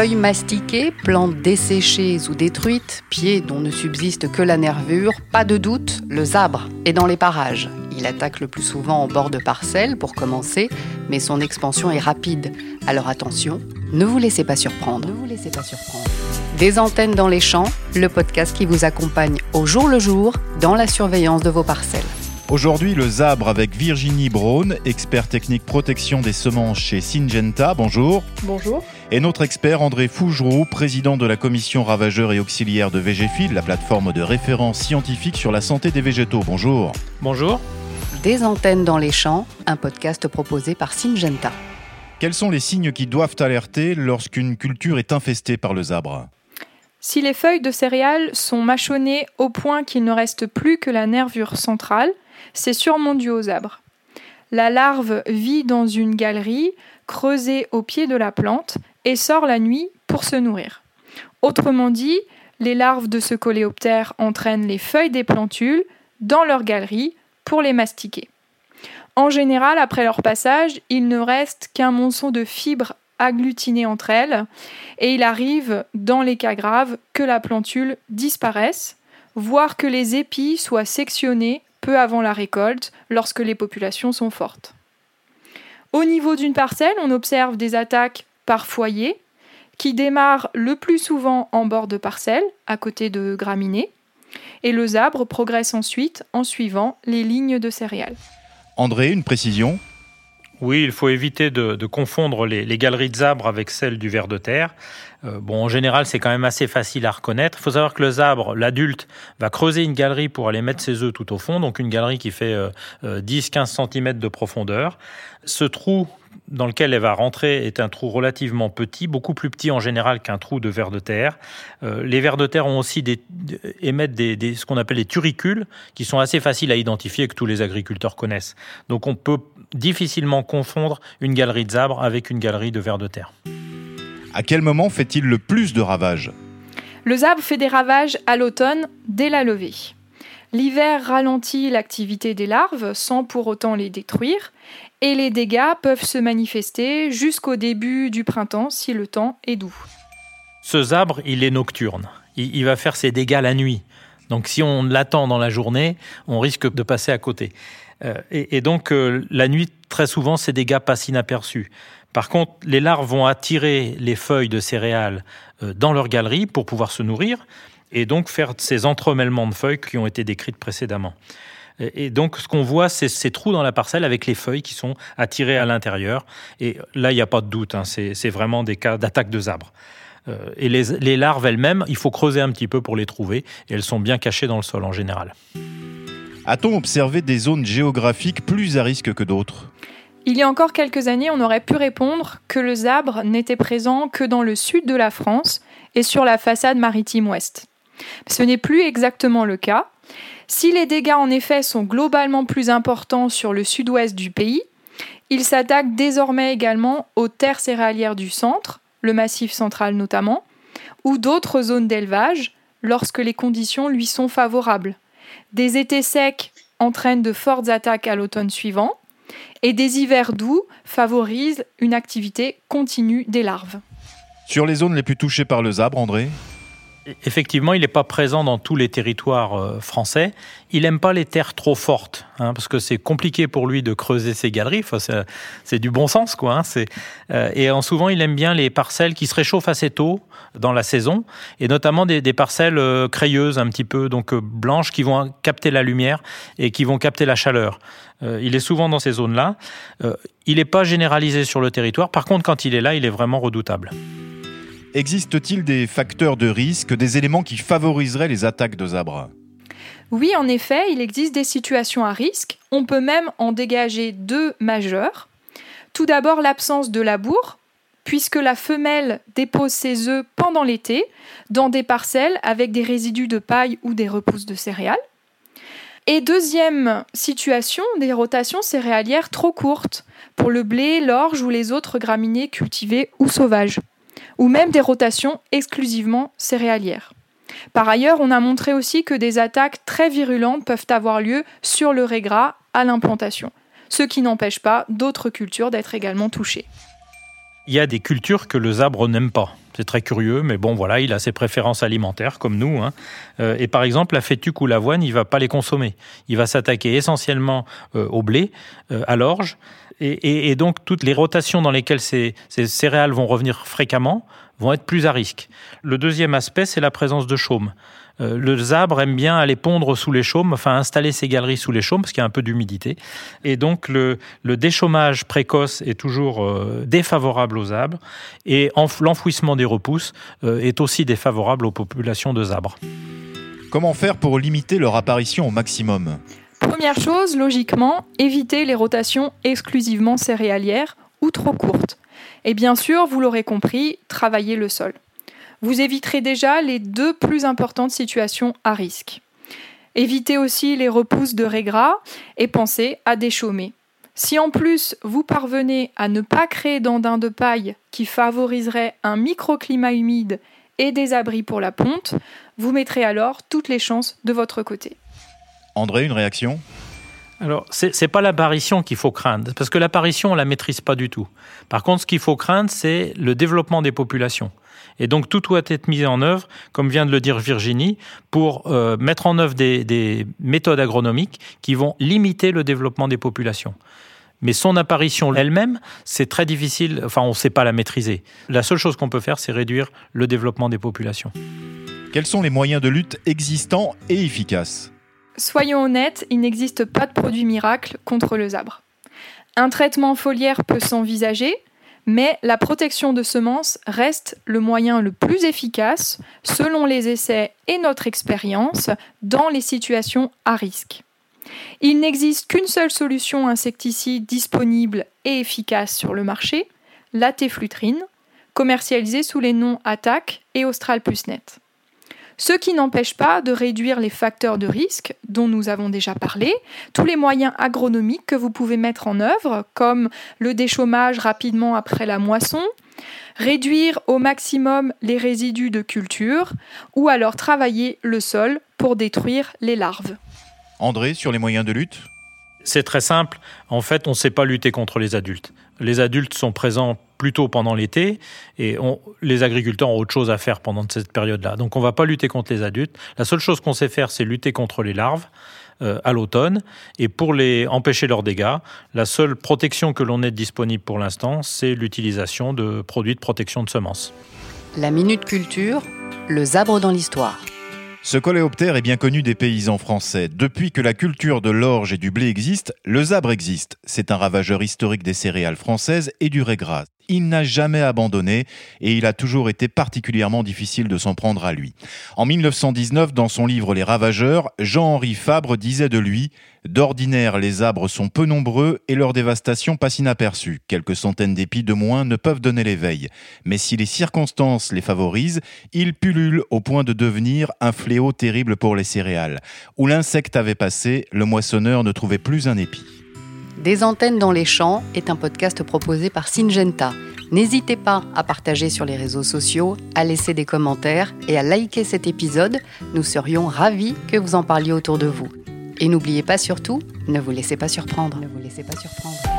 Feuilles mastiquées, plantes desséchées ou détruites, pieds dont ne subsiste que la nervure, pas de doute, le zabre est dans les parages. Il attaque le plus souvent en bord de parcelles pour commencer, mais son expansion est rapide. Alors attention, ne vous laissez pas surprendre. Ne vous laissez pas surprendre. Des antennes dans les champs, le podcast qui vous accompagne au jour le jour dans la surveillance de vos parcelles. Aujourd'hui, le Zabre avec Virginie Braun, expert technique protection des semences chez Syngenta. Bonjour. Bonjour. Et notre expert André Fougeroux, président de la commission ravageurs et auxiliaires de Végéfil, la plateforme de référence scientifique sur la santé des végétaux. Bonjour. Bonjour. Des antennes dans les champs, un podcast proposé par Syngenta. Quels sont les signes qui doivent alerter lorsqu'une culture est infestée par le Zabre? Si les feuilles de céréales sont mâchonnées au point qu'il ne reste plus que la nervure centrale, c'est sûrement dû aux arbres. La larve vit dans une galerie creusée au pied de la plante et sort la nuit pour se nourrir. Autrement dit, les larves de ce coléoptère entraînent les feuilles des plantules dans leur galerie pour les mastiquer. En général, après leur passage, il ne reste qu'un monceau de fibres agglutinées entre elles, et il arrive, dans les cas graves, que la plantule disparaisse, voire que les épis soient sectionnés peu avant la récolte, lorsque les populations sont fortes. Au niveau d'une parcelle, on observe des attaques par foyer, qui démarrent le plus souvent en bord de parcelle, à côté de graminées, et le zabre progresse ensuite en suivant les lignes de céréales. André, une précision? Oui, il faut éviter de, confondre les, galeries de zabre avec celles du ver de terre. Euh, bon, en général, c'est quand même assez facile à reconnaître. Il faut savoir que le zabre, l'adulte, va creuser une galerie pour aller mettre ses œufs tout au fond, donc une galerie qui fait 10-15 euh, cm euh, de profondeur. Ce trou dans lequel elle va rentrer est un trou relativement petit, beaucoup plus petit en général qu'un trou de ver de terre. Les vers de terre ont aussi des, émettent des, ce qu'on appelle les turicules, qui sont assez faciles à identifier et que tous les agriculteurs connaissent. Donc on peut difficilement confondre une galerie de zabre avec une galerie de vers de terre. À quel moment fait-il le plus de ravages Le zabre fait des ravages à l'automne dès la levée. L'hiver ralentit l'activité des larves sans pour autant les détruire, et les dégâts peuvent se manifester jusqu'au début du printemps si le temps est doux. Ce zabre, il est nocturne. Il, va faire ses dégâts la nuit. Donc si on l'attend dans la journée, on risque de passer à côté. Euh, et, donc euh, la nuit, très souvent, ces dégâts passent inaperçus. Par contre, les larves vont attirer les feuilles de céréales euh, dans leur galerie pour pouvoir se nourrir et donc faire ces entremêlements de feuilles qui ont été décrites précédemment. Et donc, ce qu'on voit, c'est ces trous dans la parcelle avec les feuilles qui sont attirées à l'intérieur. Et là, il n'y a pas de doute, hein, c'est vraiment des cas d'attaque de zabre. Euh, et les, larves elles-mêmes, il faut creuser un petit peu pour les trouver. Et elles sont bien cachées dans le sol en général. A-t-on observé des zones géographiques plus à risque que d'autres? Il y a encore quelques années, on aurait pu répondre que le zabre n'était présent que dans le sud de la France et sur la façade maritime ouest. Ce n'est plus exactement le cas. Si les dégâts en effet sont globalement plus importants sur le sud-ouest du pays, il s'attaque désormais également aux terres céréalières du centre, le massif central notamment, ou d'autres zones d'élevage lorsque les conditions lui sont favorables. Des étés secs entraînent de fortes attaques à l'automne suivant, et des hivers doux favorisent une activité continue des larves. Sur les zones les plus touchées par le zabre, André? Effectivement, il n'est pas présent dans tous les territoires euh, français. Il n'aime pas les terres trop fortes, hein, parce que c'est compliqué pour lui de creuser ses galeries. c'est du bon sens, quoi. Hein, euh, et en souvent, il aime bien les parcelles qui se réchauffent assez tôt dans la saison, et notamment des, parcelles euh, crayeuses un petit peu, donc blanches, qui vont capter la lumière et qui vont capter la chaleur. il est souvent dans ces zones-là. il n'est pas généralisé sur le territoire. Par contre, quand il est là, il est vraiment redoutable. Existe-t-il des facteurs de risque, des éléments qui favoriseraient les attaques de zabres Oui, en effet, il existe des situations à risque. On peut même en dégager deux majeures. Tout d'abord, l'absence de labour, puisque la femelle dépose ses œufs pendant l'été dans des parcelles avec des résidus de paille ou des repousses de céréales. Et deuxième situation, des rotations céréalières trop courtes pour le blé, l'orge ou les autres graminées cultivées ou sauvages ou même des rotations exclusivement céréalières. Par ailleurs, on a montré aussi que des attaques très virulentes peuvent avoir lieu sur le régras à l'implantation, ce qui n'empêche pas d'autres cultures d'être également touchées. Il y a des cultures que le zabre n'aime pas. C'est très curieux, mais bon, voilà, il a ses préférences alimentaires, comme nous. Hein. Euh, et par exemple, la fétuque ou l'avoine, il va pas les consommer. Il va s'attaquer essentiellement euh, au blé, euh, à l'orge. Et, donc, toutes les rotations dans lesquelles ces, céréales vont revenir fréquemment vont être plus à risque. Le deuxième aspect, c'est la présence de chaume. Euh, le zabre aime bien aller pondre sous les chaumes, enfin installer ses galeries sous les chaumes parce qu'il y a un peu d'humidité. Et donc le, déchômage précoce est toujours euh, défavorable aux zabres et l'enfouissement des repousses euh, est aussi défavorable aux populations de zabres. Comment faire pour limiter leur apparition au maximum? Première chose, logiquement, éviter les rotations exclusivement céréalières ou trop courtes. Et bien sûr, vous l'aurez compris, travailler le sol vous éviterez déjà les deux plus importantes situations à risque. Évitez aussi les repousses de régras et pensez à déchaumer. Si en plus vous parvenez à ne pas créer d'andins de paille qui favoriseraient un microclimat humide et des abris pour la ponte, vous mettrez alors toutes les chances de votre côté. André, une réaction? Alors, ce n'est pas l'apparition qu'il faut craindre, parce que l'apparition, on la maîtrise pas du tout. Par contre, ce qu'il faut craindre, c'est le développement des populations. Et donc tout doit être mis en œuvre, comme vient de le dire Virginie, pour euh, mettre en œuvre des, méthodes agronomiques qui vont limiter le développement des populations. Mais son apparition elle-même, c'est très difficile, enfin on ne sait pas la maîtriser. La seule chose qu'on peut faire, c'est réduire le développement des populations. Quels sont les moyens de lutte existants et efficaces? Soyons honnêtes, il n'existe pas de produit miracle contre le zabre. Un traitement foliaire peut s'envisager, mais la protection de semences reste le moyen le plus efficace, selon les essais et notre expérience, dans les situations à risque. Il n'existe qu'une seule solution insecticide disponible et efficace sur le marché, la téflutrine, commercialisée sous les noms Attack et Austral Plus Net ce qui n'empêche pas de réduire les facteurs de risque dont nous avons déjà parlé, tous les moyens agronomiques que vous pouvez mettre en œuvre, comme le déchômage rapidement après la moisson, réduire au maximum les résidus de culture, ou alors travailler le sol pour détruire les larves. André, sur les moyens de lutte? C'est très simple. En fait, on ne sait pas lutter contre les adultes. Les adultes sont présents plutôt pendant l'été et les agriculteurs ont autre chose à faire pendant cette période-là. Donc on ne va pas lutter contre les adultes. La seule chose qu'on sait faire, c'est lutter contre les larves euh, à l'automne et pour les empêcher leurs dégâts, la seule protection que l'on ait disponible pour l'instant, c'est l'utilisation de produits de protection de semences. La minute culture, le zabre dans l'histoire. Ce coléoptère est bien connu des paysans français. Depuis que la culture de l'orge et du blé existe, le zabre existe. C'est un ravageur historique des céréales françaises et du régras il n'a jamais abandonné et il a toujours été particulièrement difficile de s'en prendre à lui. En 1919, dans son livre Les Ravageurs, Jean-Henri Fabre disait de lui D'ordinaire, les arbres sont peu nombreux et leur dévastation passe inaperçue. Quelques centaines d'épis de moins ne peuvent donner l'éveil. Mais si les circonstances les favorisent, ils pullulent au point de devenir un fléau terrible pour les céréales. Où l'insecte avait passé, le moissonneur ne trouvait plus un épi. Des antennes dans les champs est un podcast proposé par Syngenta. N'hésitez pas à partager sur les réseaux sociaux, à laisser des commentaires et à liker cet épisode. Nous serions ravis que vous en parliez autour de vous. Et n'oubliez pas surtout, ne vous laissez pas surprendre. Ne vous laissez pas surprendre.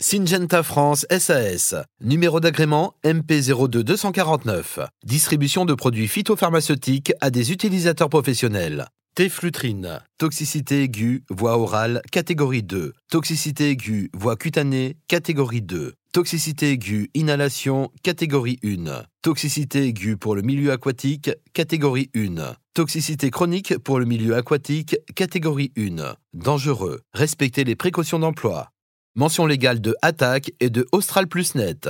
Syngenta France SAS. Numéro d'agrément MP02249. Distribution de produits phytopharmaceutiques à des utilisateurs professionnels. Téflutrine. Toxicité aiguë, voie orale, catégorie 2. Toxicité aiguë, voie cutanée, catégorie 2. Toxicité aiguë, inhalation, catégorie 1. Toxicité aiguë pour le milieu aquatique, catégorie 1. Toxicité chronique pour le milieu aquatique, catégorie 1. Dangereux. Respectez les précautions d'emploi. Mention légale de Attaque et de Austral Plus Net.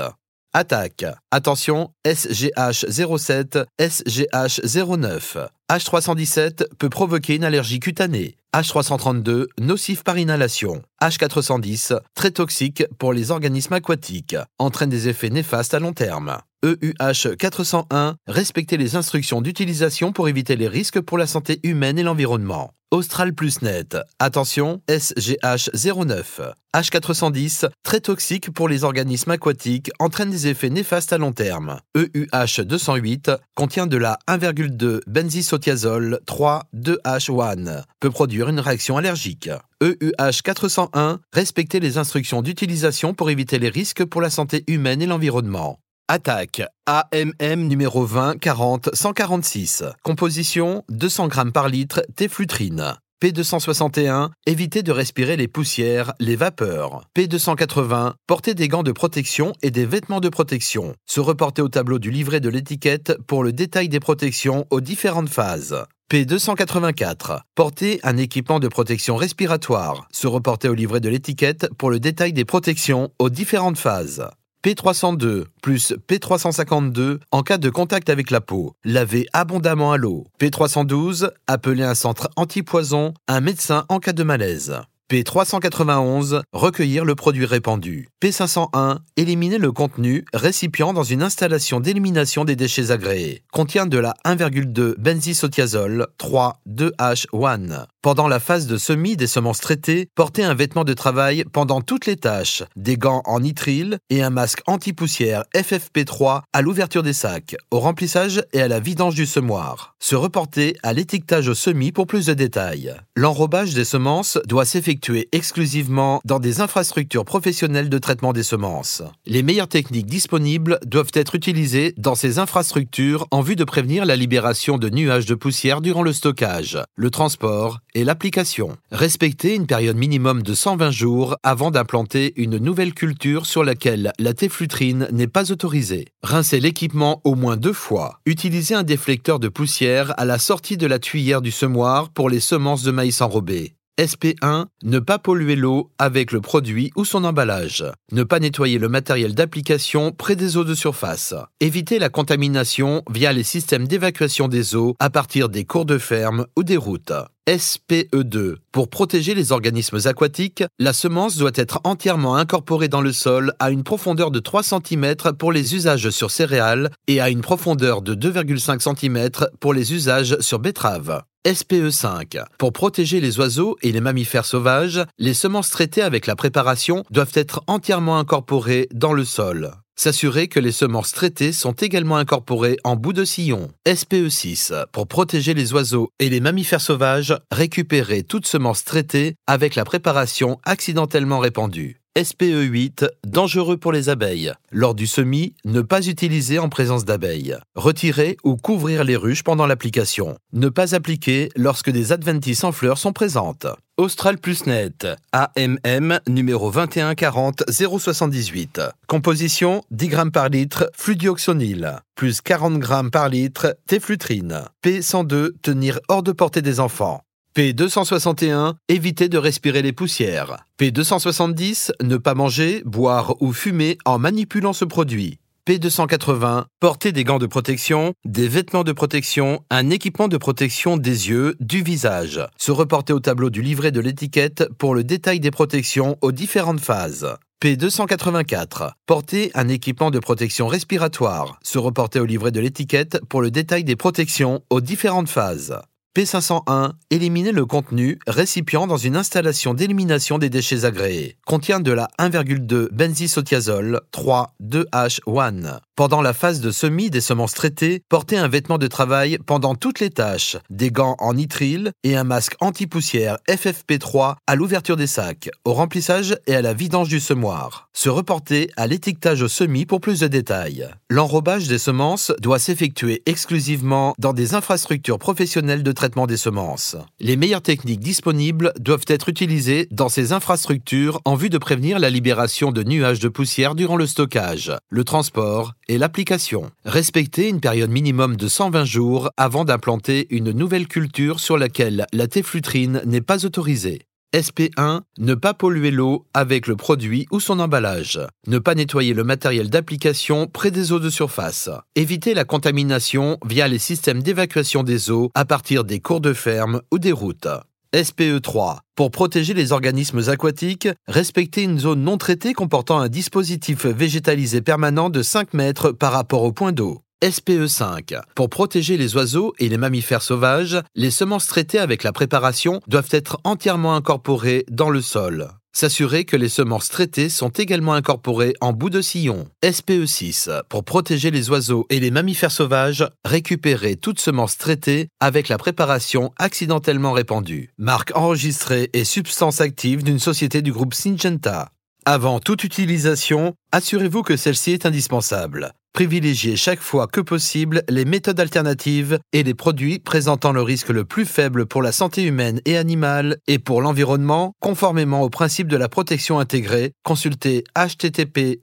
Attaque. Attention, SGH 07, SGH 09. H317 peut provoquer une allergie cutanée. H332, nocif par inhalation. H410, très toxique pour les organismes aquatiques, entraîne des effets néfastes à long terme. EUH 401, respecter les instructions d'utilisation pour éviter les risques pour la santé humaine et l'environnement. Austral Plus Net, attention, SGH 09. H410, très toxique pour les organismes aquatiques, entraîne des effets néfastes à long terme. EUH 208, contient de la 1,2 benzisotiazole 3,2H1, peut produire une réaction allergique. EUH 401, respecter les instructions d'utilisation pour éviter les risques pour la santé humaine et l'environnement. Attaque AMM numéro 20 40 146. Composition 200 g par litre téflutrine. P261, éviter de respirer les poussières, les vapeurs. P280, porter des gants de protection et des vêtements de protection. Se reporter au tableau du livret de l'étiquette pour le détail des protections aux différentes phases. P284. Porter un équipement de protection respiratoire. Se reporter au livret de l'étiquette pour le détail des protections aux différentes phases. P302 plus P352 en cas de contact avec la peau. Laver abondamment à l'eau. P312, appeler un centre antipoison, un médecin en cas de malaise. P391, recueillir le produit répandu. P501, éliminer le contenu récipient dans une installation d'élimination des déchets agréés. Contient de la 1,2 benzisotiazole 3,2H1. Pendant la phase de semis des semences traitées, portez un vêtement de travail pendant toutes les tâches, des gants en nitrile et un masque anti-poussière FFP3 à l'ouverture des sacs, au remplissage et à la vidange du semoir. Se reporter à l'étiquetage au semis pour plus de détails. L'enrobage des semences doit s'effectuer exclusivement dans des infrastructures professionnelles de traitement des semences. Les meilleures techniques disponibles doivent être utilisées dans ces infrastructures en vue de prévenir la libération de nuages de poussière durant le stockage, le transport et l'application. Respecter une période minimum de 120 jours avant d'implanter une nouvelle culture sur laquelle la téflutrine n'est pas autorisée. Rincer l'équipement au moins deux fois. Utiliser un déflecteur de poussière à la sortie de la tuyère du semoir pour les semences de maïs enrobées. SP1, ne pas polluer l'eau avec le produit ou son emballage. Ne pas nettoyer le matériel d'application près des eaux de surface. Éviter la contamination via les systèmes d'évacuation des eaux à partir des cours de ferme ou des routes. SPE2. Pour protéger les organismes aquatiques, la semence doit être entièrement incorporée dans le sol à une profondeur de 3 cm pour les usages sur céréales et à une profondeur de 2,5 cm pour les usages sur betteraves. SPE5. Pour protéger les oiseaux et les mammifères sauvages, les semences traitées avec la préparation doivent être entièrement incorporées dans le sol. S'assurer que les semences traitées sont également incorporées en bout de sillon. SPE6. Pour protéger les oiseaux et les mammifères sauvages, récupérer toute semence traitée avec la préparation accidentellement répandue. SPE8, dangereux pour les abeilles. Lors du semis, ne pas utiliser en présence d'abeilles. Retirer ou couvrir les ruches pendant l'application. Ne pas appliquer lorsque des adventices en fleurs sont présentes. Austral Plus Net, AMM numéro 2140 078. Composition 10 g par litre fludioxonil, plus 40 g par litre téflutrine. P102, tenir hors de portée des enfants. P261, éviter de respirer les poussières. P270, ne pas manger, boire ou fumer en manipulant ce produit. P280, porter des gants de protection, des vêtements de protection, un équipement de protection des yeux, du visage. Se reporter au tableau du livret de l'étiquette pour le détail des protections aux différentes phases. P284. Porter un équipement de protection respiratoire. Se reporter au livret de l'étiquette pour le détail des protections aux différentes phases. P501, éliminer le contenu récipient dans une installation d'élimination des déchets agréés. Contient de la 1,2 benzisotiazole 3,2H1. Pendant la phase de semis des semences traitées, porter un vêtement de travail pendant toutes les tâches, des gants en nitrile et un masque anti-poussière FFP3 à l'ouverture des sacs, au remplissage et à la vidange du semoir. Se reporter à l'étiquetage au semis pour plus de détails. L'enrobage des semences doit s'effectuer exclusivement dans des infrastructures professionnelles de traitement des semences. Les meilleures techniques disponibles doivent être utilisées dans ces infrastructures en vue de prévenir la libération de nuages de poussière durant le stockage, le transport et l'application. Respecter une période minimum de 120 jours avant d'implanter une nouvelle culture sur laquelle la téflutrine n'est pas autorisée. SP1, ne pas polluer l'eau avec le produit ou son emballage. Ne pas nettoyer le matériel d'application près des eaux de surface. Éviter la contamination via les systèmes d'évacuation des eaux à partir des cours de ferme ou des routes. SPE3. Pour protéger les organismes aquatiques, respecter une zone non traitée comportant un dispositif végétalisé permanent de 5 mètres par rapport au point d'eau. SPE5. Pour protéger les oiseaux et les mammifères sauvages, les semences traitées avec la préparation doivent être entièrement incorporées dans le sol. S'assurer que les semences traitées sont également incorporées en bout de sillon. SPE6. Pour protéger les oiseaux et les mammifères sauvages, récupérer toute semence traitée avec la préparation accidentellement répandue. Marque enregistrée et substance active d'une société du groupe Syngenta. Avant toute utilisation, assurez-vous que celle-ci est indispensable. Privilégiez chaque fois que possible les méthodes alternatives et les produits présentant le risque le plus faible pour la santé humaine et animale et pour l'environnement, conformément au principe de la protection intégrée. Consultez http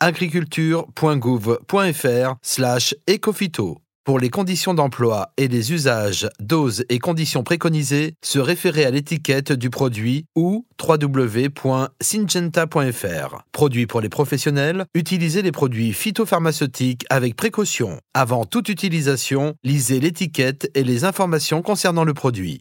agriculture.gouv.fr ecofito. Pour les conditions d'emploi et les usages, doses et conditions préconisées, se référer à l'étiquette du produit ou www.syngenta.fr. Produit pour les professionnels, utilisez les produits phytopharmaceutiques avec précaution. Avant toute utilisation, lisez l'étiquette et les informations concernant le produit.